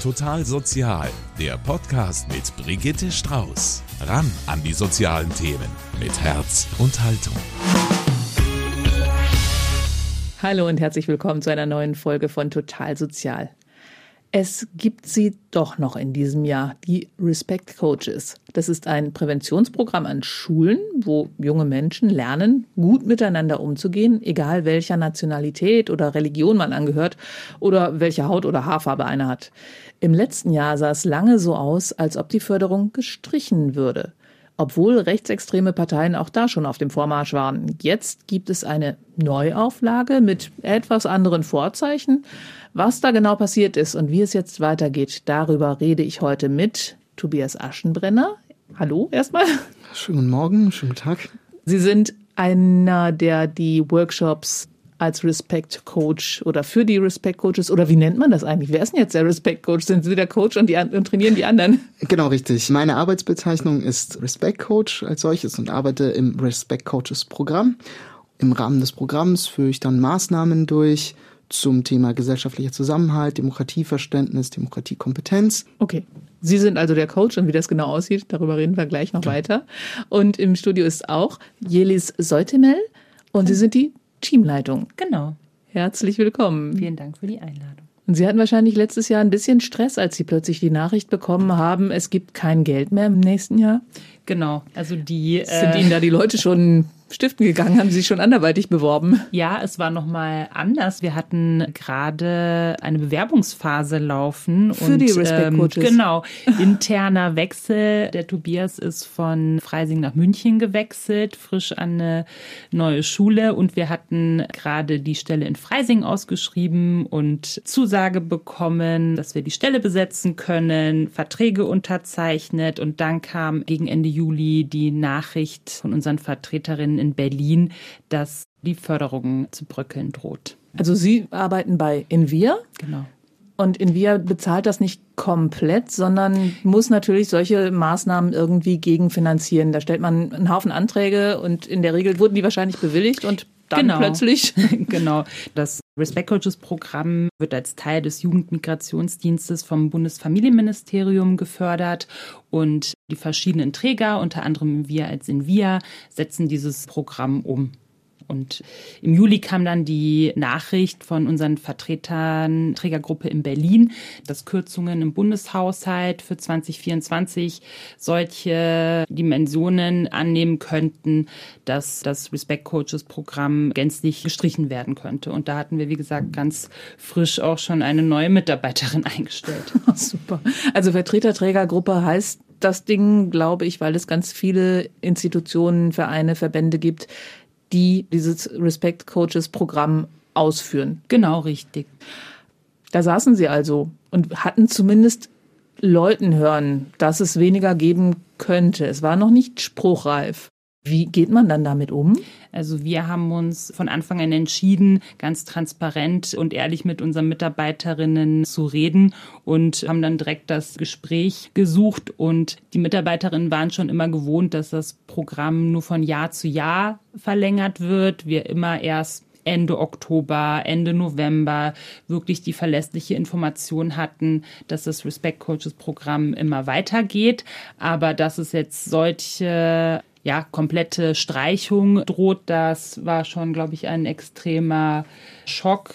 Total Sozial, der Podcast mit Brigitte Strauß. Ran an die sozialen Themen mit Herz und Haltung. Hallo und herzlich willkommen zu einer neuen Folge von Total Sozial. Es gibt sie doch noch in diesem Jahr, die Respect Coaches. Das ist ein Präventionsprogramm an Schulen, wo junge Menschen lernen, gut miteinander umzugehen, egal welcher Nationalität oder Religion man angehört oder welche Haut- oder Haarfarbe einer hat. Im letzten Jahr sah es lange so aus, als ob die Förderung gestrichen würde obwohl rechtsextreme Parteien auch da schon auf dem Vormarsch waren. Jetzt gibt es eine Neuauflage mit etwas anderen Vorzeichen. Was da genau passiert ist und wie es jetzt weitergeht, darüber rede ich heute mit Tobias Aschenbrenner. Hallo erstmal. Schönen guten Morgen, schönen Tag. Sie sind einer, der die Workshops als Respect Coach oder für die Respect Coaches oder wie nennt man das eigentlich? Wer ist denn jetzt der Respect Coach? Sind Sie der Coach und, die, und trainieren die anderen? Genau, richtig. Meine Arbeitsbezeichnung ist Respect Coach als solches und arbeite im Respect Coaches Programm. Im Rahmen des Programms führe ich dann Maßnahmen durch zum Thema gesellschaftlicher Zusammenhalt, Demokratieverständnis, Demokratiekompetenz. Okay. Sie sind also der Coach und wie das genau aussieht, darüber reden wir gleich noch weiter. Und im Studio ist auch Jelis Seutemel und Sie sind die Teamleitung. Genau. Herzlich willkommen. Vielen Dank für die Einladung. Und Sie hatten wahrscheinlich letztes Jahr ein bisschen Stress, als Sie plötzlich die Nachricht bekommen haben, es gibt kein Geld mehr im nächsten Jahr. Genau. Also die sind äh, Ihnen da die Leute schon stiften gegangen? Haben Sie sich schon anderweitig beworben? Ja, es war nochmal anders. Wir hatten gerade eine Bewerbungsphase laufen. Für und, die Respect Coaches. Ähm, genau. Interner Wechsel. Der Tobias ist von Freising nach München gewechselt, frisch an eine neue Schule. Und wir hatten gerade die Stelle in Freising ausgeschrieben und Zusage bekommen, dass wir die Stelle besetzen können, Verträge unterzeichnet. Und dann kam gegen Ende Juli die Nachricht von unseren Vertreterinnen in Berlin, dass die Förderung zu bröckeln droht. Also Sie arbeiten bei Invia? Genau. Und Invia bezahlt das nicht komplett, sondern muss natürlich solche Maßnahmen irgendwie gegenfinanzieren. Da stellt man einen Haufen Anträge und in der Regel wurden die wahrscheinlich bewilligt und dann genau. plötzlich. genau. Das Respect Coaches Programm wird als Teil des Jugendmigrationsdienstes vom Bundesfamilienministerium gefördert und die verschiedenen Träger, unter anderem wir als Invia, setzen dieses Programm um. Und im Juli kam dann die Nachricht von unseren Vertretern, Trägergruppe in Berlin, dass Kürzungen im Bundeshaushalt für 2024 solche Dimensionen annehmen könnten, dass das Respect Coaches Programm gänzlich gestrichen werden könnte. Und da hatten wir, wie gesagt, ganz frisch auch schon eine neue Mitarbeiterin eingestellt. Super. Also Vertreterträgergruppe heißt das Ding, glaube ich, weil es ganz viele Institutionen, Vereine, Verbände gibt, die dieses Respect Coaches Programm ausführen. Genau richtig. Da saßen sie also und hatten zumindest Leuten hören, dass es weniger geben könnte. Es war noch nicht spruchreif. Wie geht man dann damit um? Also wir haben uns von Anfang an entschieden, ganz transparent und ehrlich mit unseren Mitarbeiterinnen zu reden und haben dann direkt das Gespräch gesucht. Und die Mitarbeiterinnen waren schon immer gewohnt, dass das Programm nur von Jahr zu Jahr verlängert wird. Wir immer erst Ende Oktober, Ende November wirklich die verlässliche Information hatten, dass das Respect Coaches Programm immer weitergeht, aber dass es jetzt solche ja, komplette Streichung droht, das war schon, glaube ich, ein extremer Schock.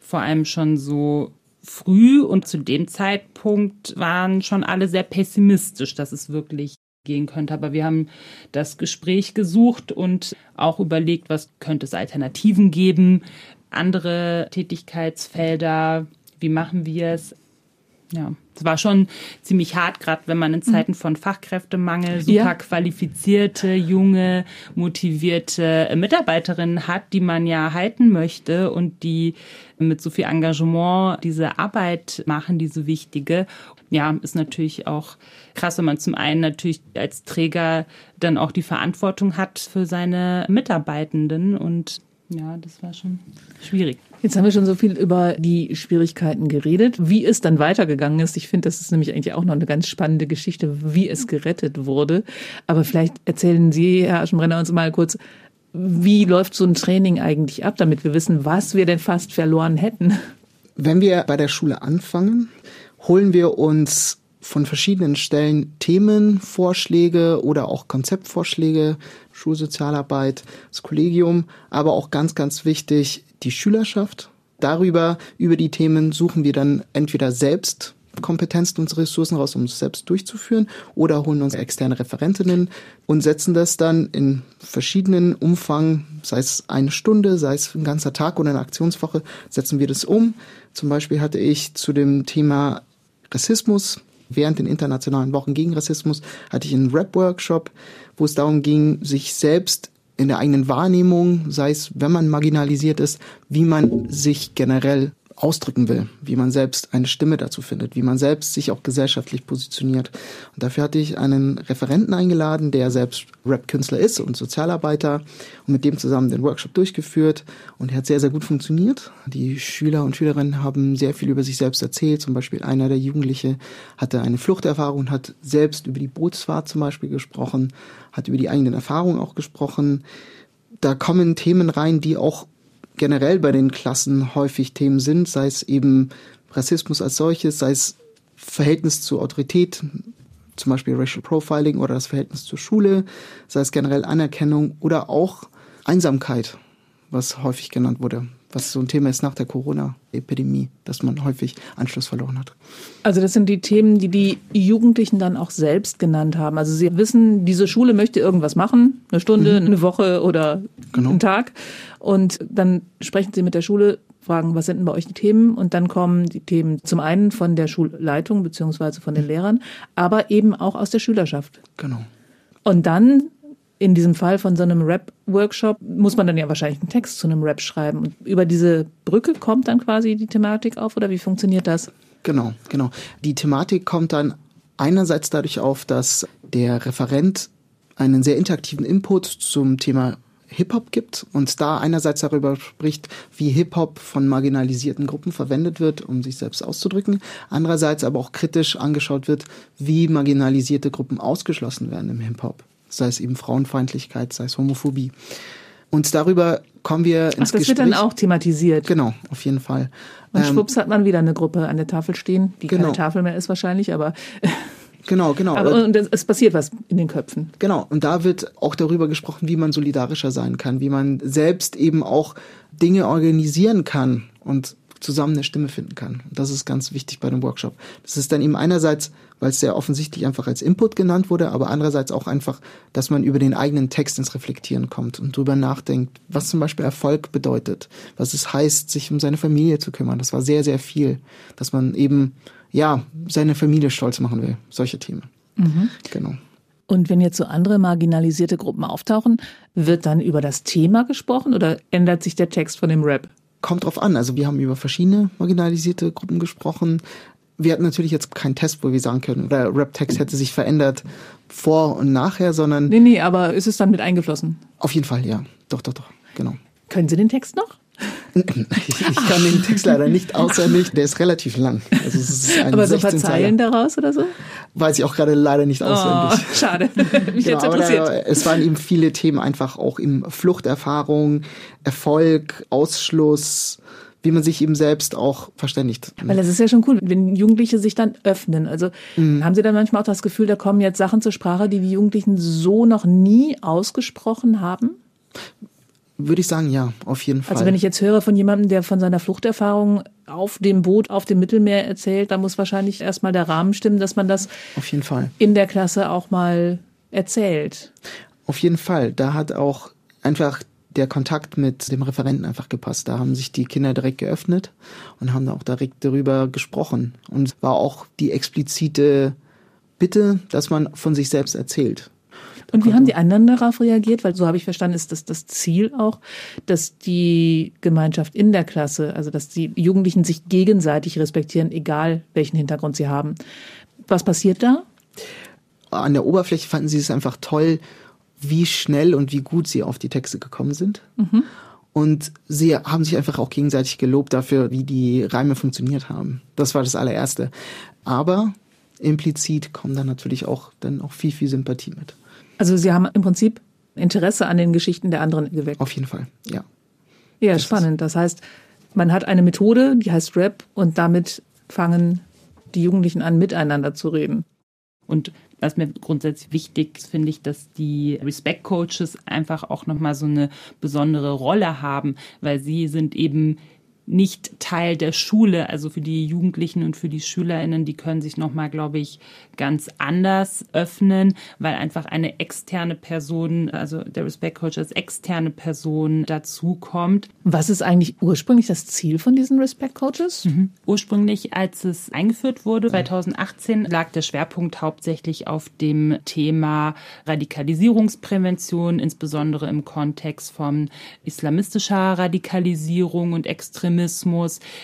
Vor allem schon so früh und zu dem Zeitpunkt waren schon alle sehr pessimistisch, dass es wirklich gehen könnte. Aber wir haben das Gespräch gesucht und auch überlegt, was könnte es Alternativen geben, andere Tätigkeitsfelder, wie machen wir es. Ja, es war schon ziemlich hart, gerade wenn man in mhm. Zeiten von Fachkräftemangel super ja. qualifizierte, junge, motivierte Mitarbeiterinnen hat, die man ja halten möchte und die mit so viel Engagement diese Arbeit machen, diese wichtige. Ja, ist natürlich auch krass, wenn man zum einen natürlich als Träger dann auch die Verantwortung hat für seine Mitarbeitenden und ja, das war schon schwierig. Jetzt haben wir schon so viel über die Schwierigkeiten geredet, wie es dann weitergegangen ist. Ich finde, das ist nämlich eigentlich auch noch eine ganz spannende Geschichte, wie es gerettet wurde. Aber vielleicht erzählen Sie, Herr Aschenbrenner, uns mal kurz, wie läuft so ein Training eigentlich ab, damit wir wissen, was wir denn fast verloren hätten? Wenn wir bei der Schule anfangen, holen wir uns von verschiedenen Stellen Themenvorschläge oder auch Konzeptvorschläge, Schulsozialarbeit, das Kollegium, aber auch ganz, ganz wichtig die Schülerschaft. Darüber, über die Themen suchen wir dann entweder selbst Kompetenzen und Ressourcen raus, um es selbst durchzuführen, oder holen uns externe Referentinnen und setzen das dann in verschiedenen Umfang, sei es eine Stunde, sei es ein ganzer Tag oder eine Aktionswoche, setzen wir das um. Zum Beispiel hatte ich zu dem Thema Rassismus während den internationalen Wochen gegen Rassismus hatte ich einen Rap-Workshop, wo es darum ging, sich selbst in der eigenen Wahrnehmung, sei es, wenn man marginalisiert ist, wie man sich generell ausdrücken will, wie man selbst eine Stimme dazu findet, wie man selbst sich auch gesellschaftlich positioniert. Und dafür hatte ich einen Referenten eingeladen, der selbst Rap-Künstler ist und Sozialarbeiter und mit dem zusammen den Workshop durchgeführt und er hat sehr, sehr gut funktioniert. Die Schüler und Schülerinnen haben sehr viel über sich selbst erzählt. Zum Beispiel einer der Jugendliche hatte eine Fluchterfahrung und hat selbst über die Bootsfahrt zum Beispiel gesprochen, hat über die eigenen Erfahrungen auch gesprochen. Da kommen Themen rein, die auch generell bei den Klassen häufig Themen sind, sei es eben Rassismus als solches, sei es Verhältnis zur Autorität, zum Beispiel Racial Profiling oder das Verhältnis zur Schule, sei es generell Anerkennung oder auch Einsamkeit, was häufig genannt wurde, was so ein Thema ist nach der Corona-Epidemie, dass man häufig Anschluss verloren hat. Also das sind die Themen, die die Jugendlichen dann auch selbst genannt haben. Also sie wissen, diese Schule möchte irgendwas machen, eine Stunde, mhm. eine Woche oder genau. einen Tag. Und dann sprechen sie mit der Schule, fragen, was sind denn bei euch die Themen? Und dann kommen die Themen zum einen von der Schulleitung beziehungsweise von den Lehrern, aber eben auch aus der Schülerschaft. Genau. Und dann in diesem Fall von so einem Rap-Workshop muss man dann ja wahrscheinlich einen Text zu einem Rap schreiben. Und über diese Brücke kommt dann quasi die Thematik auf oder wie funktioniert das? Genau, genau. Die Thematik kommt dann einerseits dadurch auf, dass der Referent einen sehr interaktiven Input zum Thema Hip-Hop gibt und da einerseits darüber spricht, wie Hip-Hop von marginalisierten Gruppen verwendet wird, um sich selbst auszudrücken, andererseits aber auch kritisch angeschaut wird, wie marginalisierte Gruppen ausgeschlossen werden im Hip-Hop, sei es eben Frauenfeindlichkeit, sei es Homophobie. Und darüber kommen wir ins Ach, das Gespräch. wird dann auch thematisiert. Genau, auf jeden Fall. Und ähm, schwupps hat man wieder eine Gruppe an der Tafel stehen, die genau. keine Tafel mehr ist wahrscheinlich, aber Genau, genau. Aber, und es passiert was in den Köpfen. Genau. Und da wird auch darüber gesprochen, wie man solidarischer sein kann, wie man selbst eben auch Dinge organisieren kann und zusammen eine Stimme finden kann. Und das ist ganz wichtig bei dem Workshop. Das ist dann eben einerseits, weil es sehr offensichtlich einfach als Input genannt wurde, aber andererseits auch einfach, dass man über den eigenen Text ins Reflektieren kommt und drüber nachdenkt, was zum Beispiel Erfolg bedeutet, was es heißt, sich um seine Familie zu kümmern. Das war sehr, sehr viel, dass man eben ja, seine Familie stolz machen will. Solche Themen. Mhm. Genau. Und wenn jetzt so andere marginalisierte Gruppen auftauchen, wird dann über das Thema gesprochen oder ändert sich der Text von dem Rap? Kommt drauf an. Also wir haben über verschiedene marginalisierte Gruppen gesprochen. Wir hatten natürlich jetzt keinen Test, wo wir sagen können, der Rap-Text hätte sich verändert vor und nachher, sondern. Nee, nee, aber ist es dann mit eingeflossen? Auf jeden Fall, ja. Doch, doch, doch. Genau. Können Sie den Text noch? Ich, kann den Text leider nicht auswendig, der ist relativ lang. Also es ist ein aber so ein paar Zeilen daraus oder so? Weiß ich auch gerade leider nicht oh, auswendig. Oh, schade. Mich genau, jetzt interessiert. Da, es waren eben viele Themen einfach auch im Fluchterfahrung, Erfolg, Ausschluss, wie man sich eben selbst auch verständigt. Weil das ist ja schon cool, wenn Jugendliche sich dann öffnen. Also mhm. haben Sie dann manchmal auch das Gefühl, da kommen jetzt Sachen zur Sprache, die die Jugendlichen so noch nie ausgesprochen haben? Würde ich sagen, ja, auf jeden Fall. Also wenn ich jetzt höre von jemandem, der von seiner Fluchterfahrung auf dem Boot auf dem Mittelmeer erzählt, dann muss wahrscheinlich erstmal der Rahmen stimmen, dass man das auf jeden Fall in der Klasse auch mal erzählt. Auf jeden Fall. Da hat auch einfach der Kontakt mit dem Referenten einfach gepasst. Da haben sich die Kinder direkt geöffnet und haben auch direkt darüber gesprochen. Und war auch die explizite Bitte, dass man von sich selbst erzählt. Und wie haben die anderen darauf reagiert? Weil so habe ich verstanden, ist das das Ziel auch, dass die Gemeinschaft in der Klasse, also dass die Jugendlichen sich gegenseitig respektieren, egal welchen Hintergrund sie haben. Was passiert da? An der Oberfläche fanden sie es einfach toll, wie schnell und wie gut sie auf die Texte gekommen sind. Mhm. Und sie haben sich einfach auch gegenseitig gelobt dafür, wie die Reime funktioniert haben. Das war das allererste. Aber implizit kommen dann natürlich auch dann auch viel, viel Sympathie mit. Also Sie haben im Prinzip Interesse an den Geschichten der anderen geweckt. Auf jeden Fall, ja. Ja, das spannend. Das heißt, man hat eine Methode, die heißt Rap und damit fangen die Jugendlichen an, miteinander zu reden. Und was mir grundsätzlich wichtig ist, finde ich, dass die Respect Coaches einfach auch nochmal so eine besondere Rolle haben, weil sie sind eben nicht Teil der Schule. Also für die Jugendlichen und für die SchülerInnen, die können sich nochmal, glaube ich, ganz anders öffnen, weil einfach eine externe Person, also der Respect Coach als externe Person dazukommt. Was ist eigentlich ursprünglich das Ziel von diesen Respect Coaches? Mhm. Ursprünglich, als es eingeführt wurde, 2018, lag der Schwerpunkt hauptsächlich auf dem Thema Radikalisierungsprävention, insbesondere im Kontext von islamistischer Radikalisierung und Extremismus.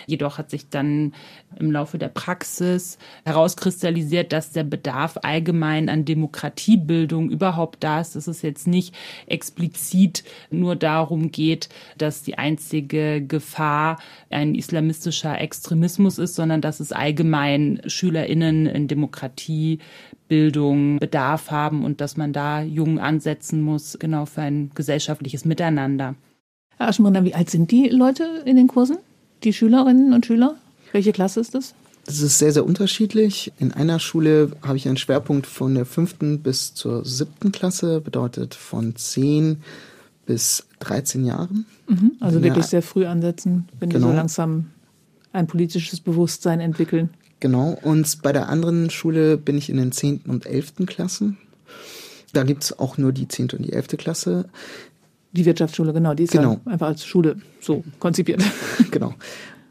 Jedoch hat sich dann im Laufe der Praxis herauskristallisiert, dass der Bedarf allgemein an Demokratiebildung überhaupt da ist, dass es jetzt nicht explizit nur darum geht, dass die einzige Gefahr ein islamistischer Extremismus ist, sondern dass es allgemein SchülerInnen in Demokratiebildung Bedarf haben und dass man da jung ansetzen muss, genau für ein gesellschaftliches Miteinander. Aschenbrenner, wie alt sind die Leute in den Kursen? Die Schülerinnen und Schüler? Welche Klasse ist das? Das ist sehr, sehr unterschiedlich. In einer Schule habe ich einen Schwerpunkt von der fünften bis zur siebten Klasse, bedeutet von zehn bis 13 Jahren. Mhm, also wirklich sehr früh ansetzen, wenn genau. die so langsam ein politisches Bewusstsein entwickeln. Genau. Und bei der anderen Schule bin ich in den zehnten und elften Klassen. Da gibt es auch nur die zehnte und die elfte Klasse. Die Wirtschaftsschule, genau, die ist genau. Ja einfach als Schule so konzipiert. genau.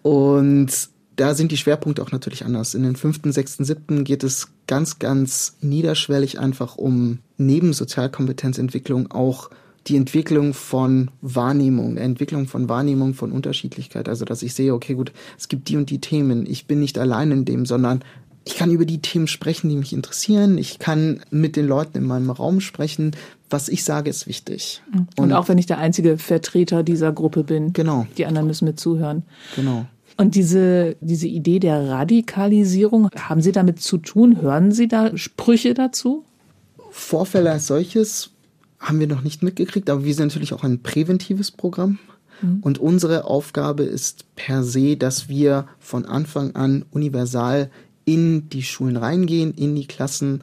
Und da sind die Schwerpunkte auch natürlich anders. In den fünften, sechsten, siebten geht es ganz, ganz niederschwellig einfach um neben Sozialkompetenzentwicklung auch die Entwicklung von Wahrnehmung, Entwicklung von Wahrnehmung von Unterschiedlichkeit. Also, dass ich sehe, okay, gut, es gibt die und die Themen. Ich bin nicht allein in dem, sondern ich kann über die Themen sprechen, die mich interessieren. Ich kann mit den Leuten in meinem Raum sprechen. Was ich sage, ist wichtig. Und, und auch wenn ich der einzige Vertreter dieser Gruppe bin. Genau. Die anderen müssen mir zuhören. Genau. Und diese, diese Idee der Radikalisierung, haben Sie damit zu tun? Hören Sie da Sprüche dazu? Vorfälle als solches haben wir noch nicht mitgekriegt, aber wir sind natürlich auch ein präventives Programm. Mhm. Und unsere Aufgabe ist per se, dass wir von Anfang an universal in die Schulen reingehen, in die Klassen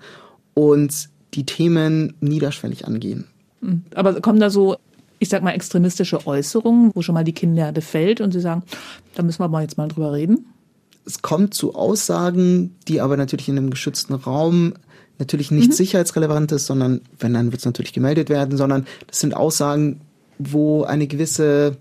und die Themen niederschwellig angehen. Mhm. Aber kommen da so ich sag mal, extremistische Äußerungen, wo schon mal die Kinnlade fällt und sie sagen, da müssen wir mal jetzt mal drüber reden? Es kommt zu Aussagen, die aber natürlich in einem geschützten Raum natürlich nicht mhm. sicherheitsrelevant ist, sondern wenn dann wird es natürlich gemeldet werden, sondern das sind Aussagen, wo eine gewisse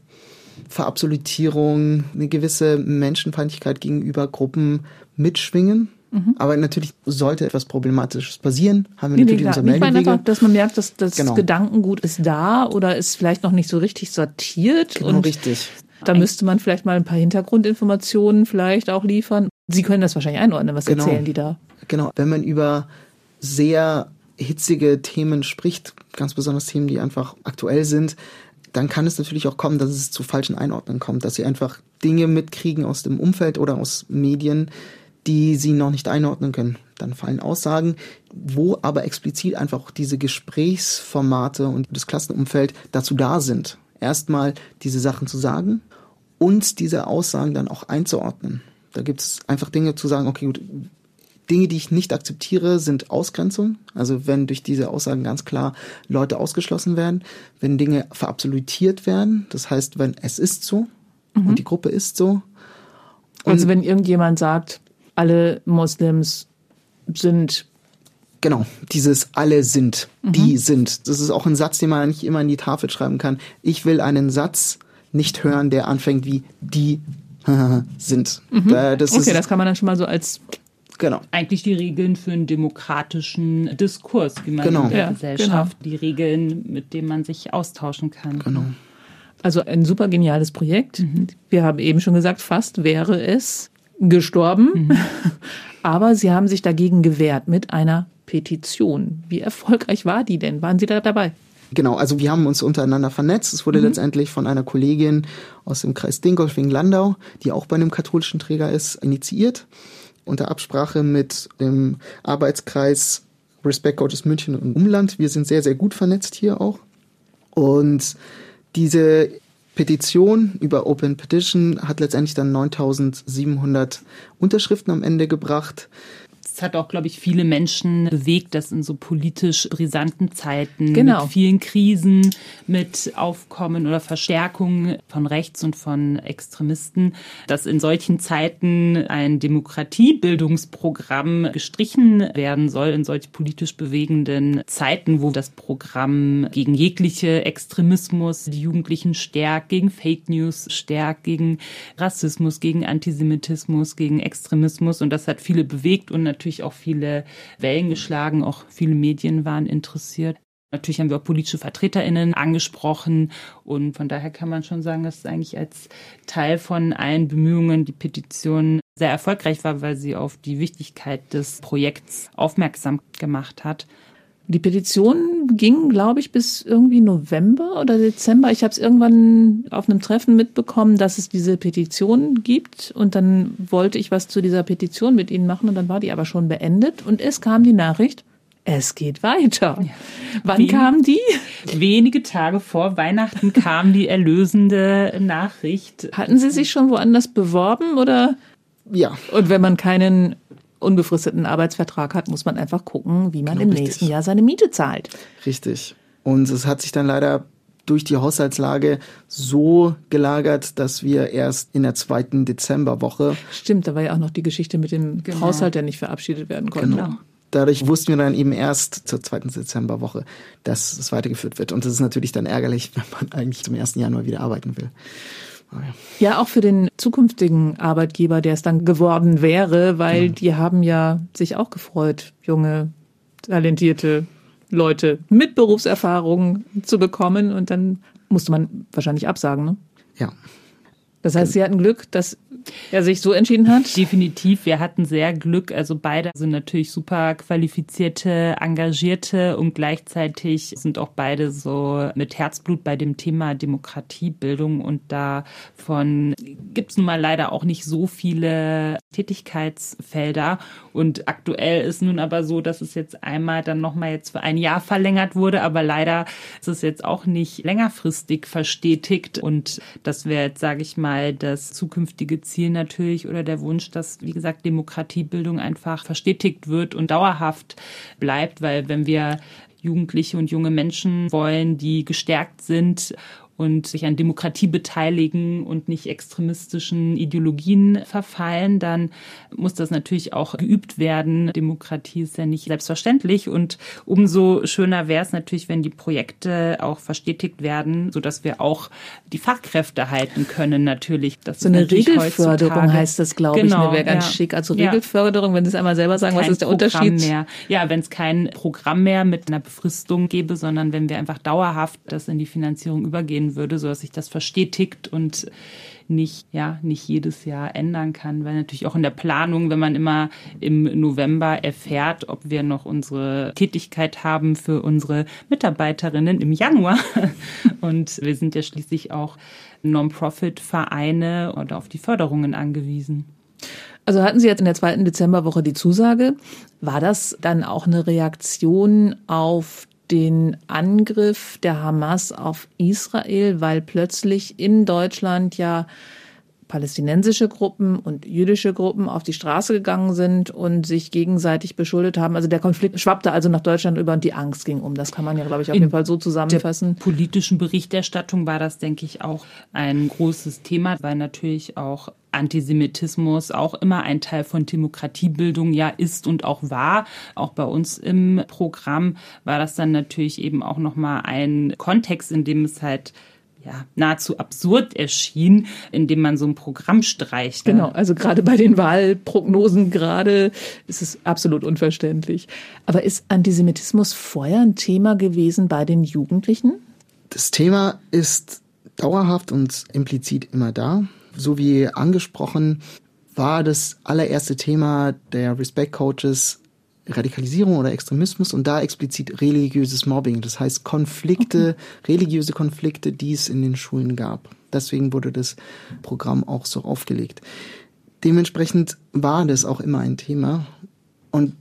Verabsolutierung, eine gewisse Menschenfeindlichkeit gegenüber Gruppen mitschwingen. Mhm. Aber natürlich sollte etwas Problematisches passieren, haben wir nee, natürlich nee, unsere Meldewege. Ich meine einfach, dass man merkt, dass das genau. Gedankengut ist da oder ist vielleicht noch nicht so richtig sortiert. Genau, und richtig. Da müsste man vielleicht mal ein paar Hintergrundinformationen vielleicht auch liefern. Sie können das wahrscheinlich einordnen. Was genau. erzählen die da? Genau, wenn man über sehr hitzige Themen spricht, ganz besonders Themen, die einfach aktuell sind, dann kann es natürlich auch kommen, dass es zu falschen Einordnungen kommt, dass sie einfach Dinge mitkriegen aus dem Umfeld oder aus Medien, die sie noch nicht einordnen können. Dann fallen Aussagen, wo aber explizit einfach diese Gesprächsformate und das Klassenumfeld dazu da sind, erstmal diese Sachen zu sagen und diese Aussagen dann auch einzuordnen. Da gibt es einfach Dinge zu sagen, okay, gut, Dinge, die ich nicht akzeptiere, sind Ausgrenzung. Also wenn durch diese Aussagen ganz klar Leute ausgeschlossen werden, wenn Dinge verabsolutiert werden, das heißt, wenn es ist so mhm. und die Gruppe ist so. also wenn irgendjemand sagt, alle Moslems sind. Genau, dieses alle sind, mhm. die sind. Das ist auch ein Satz, den man nicht immer in die Tafel schreiben kann. Ich will einen Satz nicht hören, der anfängt wie die sind. Mhm. Das okay, ist, das kann man dann schon mal so als Genau. Eigentlich die Regeln für einen demokratischen Diskurs, wie man genau. in der ja, Gesellschaft, genau. die Regeln, mit denen man sich austauschen kann. Genau. Also ein super geniales Projekt. Mhm. Wir haben eben schon gesagt, fast wäre es gestorben. Mhm. Aber sie haben sich dagegen gewehrt mit einer Petition. Wie erfolgreich war die denn? Waren Sie da dabei? Genau, also wir haben uns untereinander vernetzt. Es wurde mhm. letztendlich von einer Kollegin aus dem Kreis Dingolfing-Landau, die auch bei einem katholischen Träger ist, initiiert. Unter Absprache mit dem Arbeitskreis Respect Coaches München und Umland. Wir sind sehr, sehr gut vernetzt hier auch. Und diese Petition über Open Petition hat letztendlich dann 9700 Unterschriften am Ende gebracht. Es hat auch, glaube ich, viele Menschen bewegt, dass in so politisch brisanten Zeiten genau. mit vielen Krisen, mit Aufkommen oder Verstärkung von rechts und von Extremisten, dass in solchen Zeiten ein Demokratiebildungsprogramm gestrichen werden soll, in solch politisch bewegenden Zeiten, wo das Programm gegen jegliche Extremismus die Jugendlichen stärkt, gegen Fake News stärkt, gegen Rassismus, gegen Antisemitismus, gegen Extremismus. Und das hat viele bewegt und natürlich natürlich auch viele Wellen geschlagen, auch viele Medien waren interessiert. Natürlich haben wir auch politische VertreterInnen angesprochen und von daher kann man schon sagen, dass es eigentlich als Teil von allen Bemühungen die Petition sehr erfolgreich war, weil sie auf die Wichtigkeit des Projekts aufmerksam gemacht hat. Die Petition ging, glaube ich, bis irgendwie November oder Dezember. Ich habe es irgendwann auf einem Treffen mitbekommen, dass es diese Petition gibt. Und dann wollte ich was zu dieser Petition mit Ihnen machen und dann war die aber schon beendet. Und es kam die Nachricht, es geht weiter. Ja. Wann Wen kam die? Wenige Tage vor Weihnachten kam die erlösende Nachricht. Hatten Sie sich schon woanders beworben oder? Ja. Und wenn man keinen unbefristeten Arbeitsvertrag hat, muss man einfach gucken, wie man genau, im richtig. nächsten Jahr seine Miete zahlt. Richtig. Und es hat sich dann leider durch die Haushaltslage so gelagert, dass wir erst in der zweiten Dezemberwoche. Stimmt, da war ja auch noch die Geschichte mit dem genau. Haushalt, der nicht verabschiedet werden konnte. Genau. Dadurch wussten wir dann eben erst zur zweiten Dezemberwoche, dass es weitergeführt wird. Und das ist natürlich dann ärgerlich, wenn man eigentlich zum 1. Januar wieder arbeiten will. Ja, auch für den zukünftigen Arbeitgeber, der es dann geworden wäre, weil ja. die haben ja sich auch gefreut, junge, talentierte Leute mit Berufserfahrung zu bekommen und dann musste man wahrscheinlich absagen, ne? Ja. Das heißt, Sie hatten Glück, dass er sich so entschieden hat? Definitiv. Wir hatten sehr Glück. Also beide sind natürlich super qualifizierte, engagierte und gleichzeitig sind auch beide so mit Herzblut bei dem Thema Demokratiebildung und davon gibt es nun mal leider auch nicht so viele Tätigkeitsfelder. Und aktuell ist nun aber so, dass es jetzt einmal dann nochmal jetzt für ein Jahr verlängert wurde, aber leider ist es jetzt auch nicht längerfristig verstetigt und das wäre jetzt, sage ich mal, das zukünftige Ziel natürlich oder der Wunsch, dass, wie gesagt, Demokratiebildung einfach verstetigt wird und dauerhaft bleibt, weil wenn wir Jugendliche und junge Menschen wollen, die gestärkt sind und sich an Demokratie beteiligen und nicht extremistischen Ideologien verfallen, dann muss das natürlich auch geübt werden. Demokratie ist ja nicht selbstverständlich und umso schöner wäre es natürlich, wenn die Projekte auch verstetigt werden, so dass wir auch die Fachkräfte halten können natürlich. Das so eine Regelförderung heißt das, glaube genau, ich, ne, wäre ganz ja. schick. Also Regelförderung, wenn Sie es einmal selber sagen, was ist der Programm Unterschied? Mehr. Ja, wenn es kein Programm mehr mit einer Befristung gäbe, sondern wenn wir einfach dauerhaft das in die Finanzierung übergehen würde, so dass sich das verstetigt und nicht, ja, nicht jedes Jahr ändern kann, weil natürlich auch in der Planung, wenn man immer im November erfährt, ob wir noch unsere Tätigkeit haben für unsere Mitarbeiterinnen im Januar. Und wir sind ja schließlich auch Non-Profit-Vereine und auf die Förderungen angewiesen. Also hatten Sie jetzt in der zweiten Dezemberwoche die Zusage. War das dann auch eine Reaktion auf den Angriff der Hamas auf Israel, weil plötzlich in Deutschland ja palästinensische Gruppen und jüdische Gruppen auf die Straße gegangen sind und sich gegenseitig beschuldet haben. Also der Konflikt schwappte also nach Deutschland über und die Angst ging um. Das kann man ja, glaube ich, auf in jeden Fall so zusammenfassen. Der politischen Berichterstattung war das, denke ich, auch ein großes Thema, weil natürlich auch Antisemitismus auch immer ein Teil von Demokratiebildung ja ist und auch war. Auch bei uns im Programm war das dann natürlich eben auch nochmal ein Kontext, in dem es halt ja, nahezu absurd erschien, indem man so ein Programm streicht. Genau, also gerade bei den Wahlprognosen gerade ist es absolut unverständlich. Aber ist Antisemitismus vorher ein Thema gewesen bei den Jugendlichen? Das Thema ist dauerhaft und implizit immer da so wie angesprochen, war das allererste Thema der Respect Coaches Radikalisierung oder Extremismus und da explizit religiöses Mobbing, das heißt Konflikte, okay. religiöse Konflikte, die es in den Schulen gab. Deswegen wurde das Programm auch so aufgelegt. Dementsprechend war das auch immer ein Thema und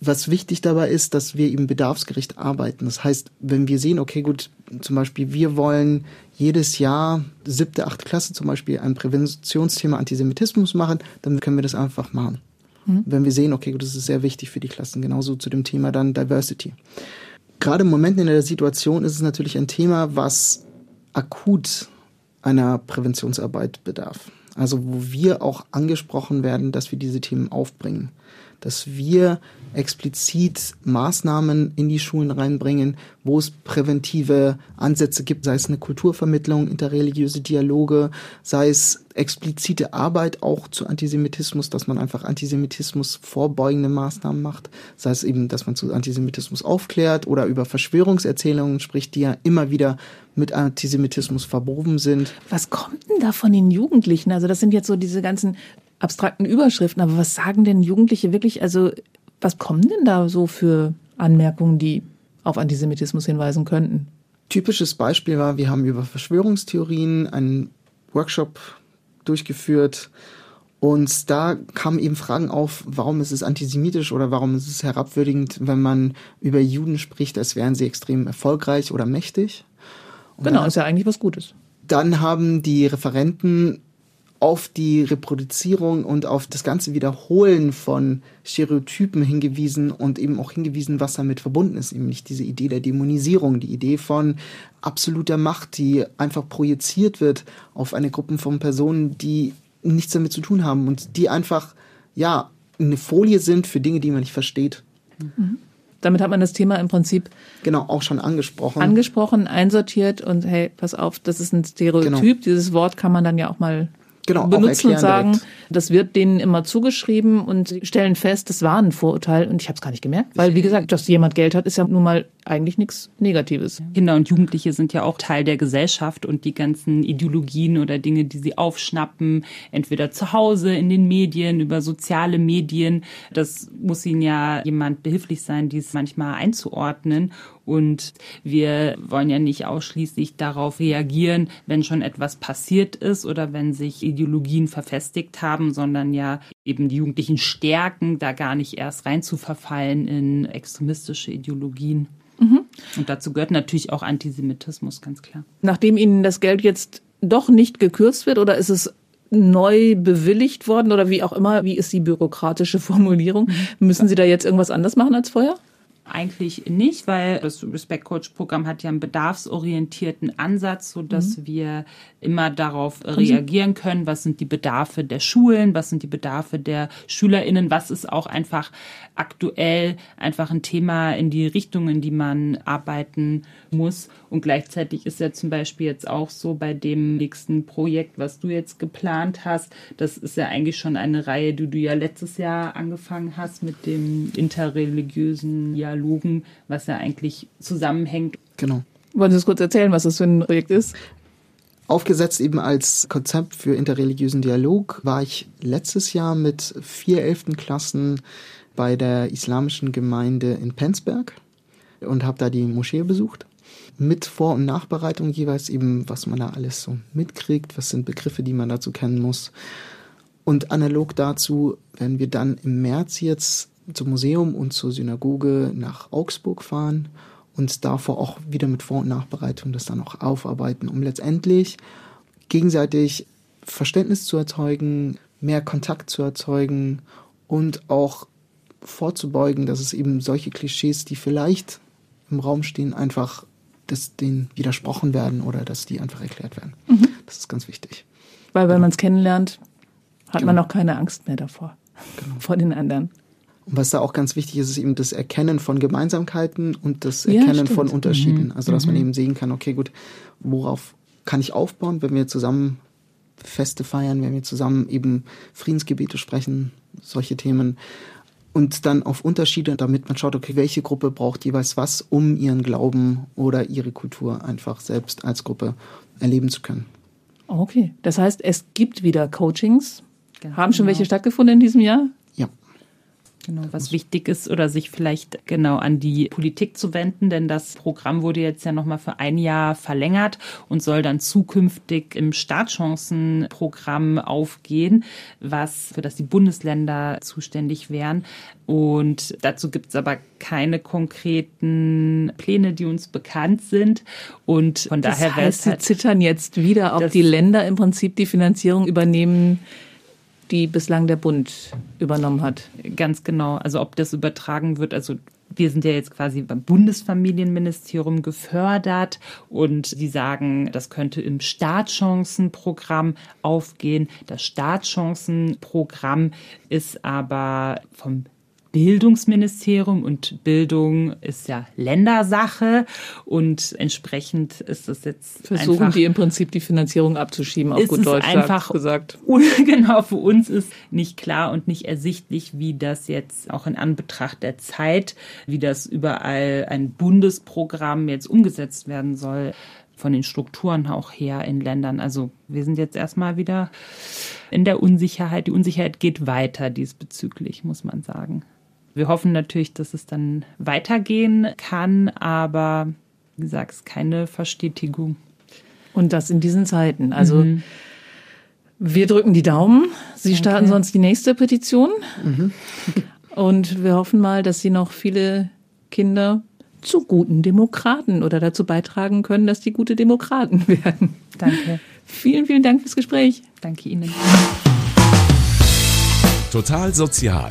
was wichtig dabei ist, dass wir eben bedarfsgerecht arbeiten. Das heißt, wenn wir sehen, okay, gut, zum Beispiel, wir wollen jedes Jahr, siebte, achte Klasse zum Beispiel, ein Präventionsthema Antisemitismus machen, dann können wir das einfach machen. Mhm. Wenn wir sehen, okay, gut, das ist sehr wichtig für die Klassen, genauso zu dem Thema dann Diversity. Gerade im Moment in der Situation ist es natürlich ein Thema, was akut einer Präventionsarbeit bedarf. Also wo wir auch angesprochen werden, dass wir diese Themen aufbringen dass wir explizit Maßnahmen in die Schulen reinbringen, wo es präventive Ansätze gibt, sei es eine Kulturvermittlung, interreligiöse Dialoge, sei es explizite Arbeit auch zu Antisemitismus, dass man einfach Antisemitismus vorbeugende Maßnahmen macht, sei es eben, dass man zu Antisemitismus aufklärt oder über Verschwörungserzählungen spricht, die ja immer wieder mit Antisemitismus verwoben sind. Was kommt denn da von den Jugendlichen? Also das sind jetzt so diese ganzen abstrakten Überschriften, aber was sagen denn Jugendliche wirklich? Also, was kommen denn da so für Anmerkungen, die auf Antisemitismus hinweisen könnten? Typisches Beispiel war, wir haben über Verschwörungstheorien einen Workshop durchgeführt und da kamen eben Fragen auf, warum ist es antisemitisch oder warum ist es herabwürdigend, wenn man über Juden spricht, als wären sie extrem erfolgreich oder mächtig. Und genau, ist ja eigentlich was Gutes. Dann haben die Referenten auf die Reproduzierung und auf das ganze Wiederholen von Stereotypen hingewiesen und eben auch hingewiesen, was damit verbunden ist, nämlich diese Idee der Dämonisierung, die Idee von absoluter Macht, die einfach projiziert wird auf eine Gruppe von Personen, die nichts damit zu tun haben und die einfach, ja, eine Folie sind für Dinge, die man nicht versteht. Mhm. Damit hat man das Thema im Prinzip genau auch schon angesprochen. Angesprochen, einsortiert und hey, pass auf, das ist ein Stereotyp. Genau. Dieses Wort kann man dann ja auch mal genau, benutzen und sagen, direkt. das wird denen immer zugeschrieben und sie stellen fest, das war ein Vorurteil und ich habe es gar nicht gemerkt. Weil, wie gesagt, dass jemand Geld hat, ist ja nun mal eigentlich nichts Negatives. Kinder und Jugendliche sind ja auch Teil der Gesellschaft und die ganzen Ideologien oder Dinge, die sie aufschnappen, entweder zu Hause, in den Medien, über soziale Medien, das muss ihnen ja jemand behilflich sein, dies manchmal einzuordnen. Und wir wollen ja nicht ausschließlich darauf reagieren, wenn schon etwas passiert ist oder wenn sich Ideologien verfestigt haben, sondern ja eben die Jugendlichen stärken, da gar nicht erst rein zu verfallen in extremistische Ideologien. Mhm. Und dazu gehört natürlich auch Antisemitismus, ganz klar. Nachdem Ihnen das Geld jetzt doch nicht gekürzt wird oder ist es neu bewilligt worden oder wie auch immer, wie ist die bürokratische Formulierung? Müssen Sie da jetzt irgendwas anders machen als vorher? Eigentlich nicht, weil das Respect Coach Programm hat ja einen bedarfsorientierten Ansatz, so dass mhm. wir immer darauf reagieren können, was sind die Bedarfe der Schulen, was sind die Bedarfe der SchülerInnen, was ist auch einfach aktuell einfach ein Thema in die Richtung, in die man arbeiten muss. Und gleichzeitig ist ja zum Beispiel jetzt auch so bei dem nächsten Projekt, was du jetzt geplant hast, das ist ja eigentlich schon eine Reihe, die du ja letztes Jahr angefangen hast mit dem interreligiösen Dialogen, was ja eigentlich zusammenhängt. Genau. Wollen Sie uns kurz erzählen, was das für ein Projekt ist? Aufgesetzt eben als Konzept für interreligiösen Dialog war ich letztes Jahr mit vier elften Klassen bei der islamischen Gemeinde in Penzberg und habe da die Moschee besucht. Mit Vor- und Nachbereitung jeweils eben, was man da alles so mitkriegt, was sind Begriffe, die man dazu kennen muss. Und analog dazu werden wir dann im März jetzt zum Museum und zur Synagoge nach Augsburg fahren und davor auch wieder mit Vor- und Nachbereitung das dann auch aufarbeiten, um letztendlich gegenseitig Verständnis zu erzeugen, mehr Kontakt zu erzeugen und auch vorzubeugen, dass es eben solche Klischees, die vielleicht im Raum stehen, einfach, dass denen widersprochen werden oder dass die einfach erklärt werden. Mhm. Das ist ganz wichtig. Weil wenn man es kennenlernt, hat genau. man auch keine Angst mehr davor, genau. vor den anderen. Und was da auch ganz wichtig ist, ist eben das Erkennen von Gemeinsamkeiten und das Erkennen ja, von Unterschieden. Mhm. Also, dass mhm. man eben sehen kann, okay, gut, worauf kann ich aufbauen, wenn wir zusammen Feste feiern, wenn wir zusammen eben Friedensgebete sprechen, solche Themen. Und dann auf Unterschiede, damit man schaut, okay, welche Gruppe braucht jeweils was, um ihren Glauben oder ihre Kultur einfach selbst als Gruppe erleben zu können. Okay, das heißt, es gibt wieder Coachings. Genau. Haben schon welche stattgefunden in diesem Jahr? Genau, was wichtig ist oder sich vielleicht genau an die Politik zu wenden, denn das Programm wurde jetzt ja nochmal für ein Jahr verlängert und soll dann zukünftig im Startchancenprogramm aufgehen, was für das die Bundesländer zuständig wären. Und dazu gibt es aber keine konkreten Pläne, die uns bekannt sind. Und von das daher heißt, Sie halt, zittern jetzt wieder, ob die Länder im Prinzip die Finanzierung übernehmen, die bislang der Bund übernommen hat. Ganz genau. Also ob das übertragen wird, also wir sind ja jetzt quasi beim Bundesfamilienministerium gefördert und sie sagen, das könnte im Startchancenprogramm aufgehen. Das Startchancenprogramm ist aber vom Bildungsministerium und Bildung ist ja Ländersache und entsprechend ist es jetzt versuchen einfach, die im Prinzip die Finanzierung abzuschieben auf gut Deutsch einfach gesagt. Genau für uns ist nicht klar und nicht ersichtlich, wie das jetzt auch in Anbetracht der Zeit, wie das überall ein Bundesprogramm jetzt umgesetzt werden soll von den Strukturen auch her in Ländern. Also wir sind jetzt erstmal wieder in der Unsicherheit. Die Unsicherheit geht weiter diesbezüglich, muss man sagen. Wir hoffen natürlich, dass es dann weitergehen kann, aber wie gesagt, keine Verstetigung. Und das in diesen Zeiten. Also mhm. wir drücken die Daumen. Sie okay. starten sonst die nächste Petition. Mhm. Und wir hoffen mal, dass Sie noch viele Kinder zu guten Demokraten oder dazu beitragen können, dass die gute Demokraten werden. Danke. Vielen, vielen Dank fürs Gespräch. Danke Ihnen. Total sozial